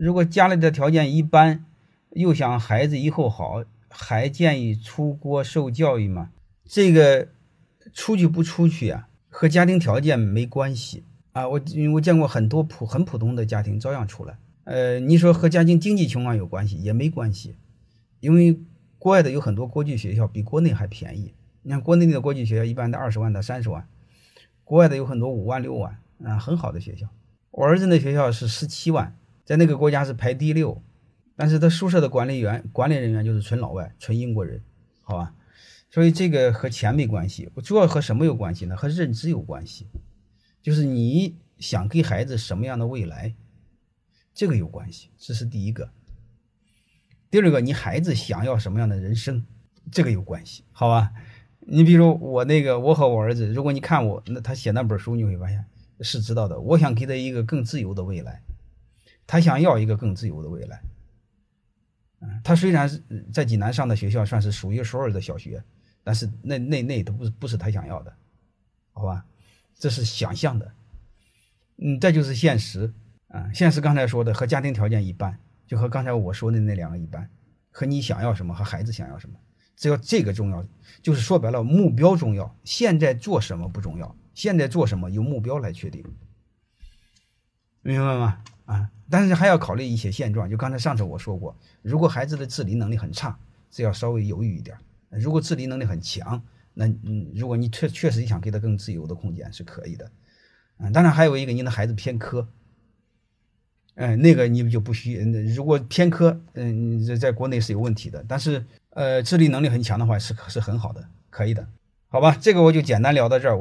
如果家里的条件一般，又想孩子以后好，还建议出国受教育吗？这个出去不出去啊，和家庭条件没关系啊。我我见过很多普很普通的家庭照样出来。呃，你说和家庭经济情况有关系也没关系，因为国外的有很多国际学校比国内还便宜。你看国内的国际学校一般的二十万到三十万，国外的有很多五万六万啊，很好的学校。我儿子那学校是十七万，在那个国家是排第六，但是他宿舍的管理员、管理人员就是纯老外、纯英国人，好吧？所以这个和钱没关系，主要和什么有关系呢？和认知有关系，就是你想给孩子什么样的未来，这个有关系，这是第一个。第二个，你孩子想要什么样的人生，这个有关系，好吧？你比如我那个，我和我儿子，如果你看我那他写那本书，你会发现是知道的。我想给他一个更自由的未来，他想要一个更自由的未来。嗯，他虽然是在济南上的学校算是数一数二的小学。但是那那那都不是不是他想要的，好吧？这是想象的，嗯，这就是现实啊。现实刚才说的和家庭条件一般，就和刚才我说的那两个一般，和你想要什么和孩子想要什么，只要这个重要，就是说白了，目标重要。现在做什么不重要，现在做什么由目标来确定，明白吗？啊，但是还要考虑一些现状。就刚才上次我说过，如果孩子的自理能力很差，这要稍微犹豫一点。如果自理能力很强，那嗯，如果你确确实想给他更自由的空间是可以的，啊，当然还有一个您的孩子偏科，嗯，那个你就不需，如果偏科，嗯，在在国内是有问题的，但是呃，自理能力很强的话是是很好的，可以的，好吧，这个我就简单聊到这儿。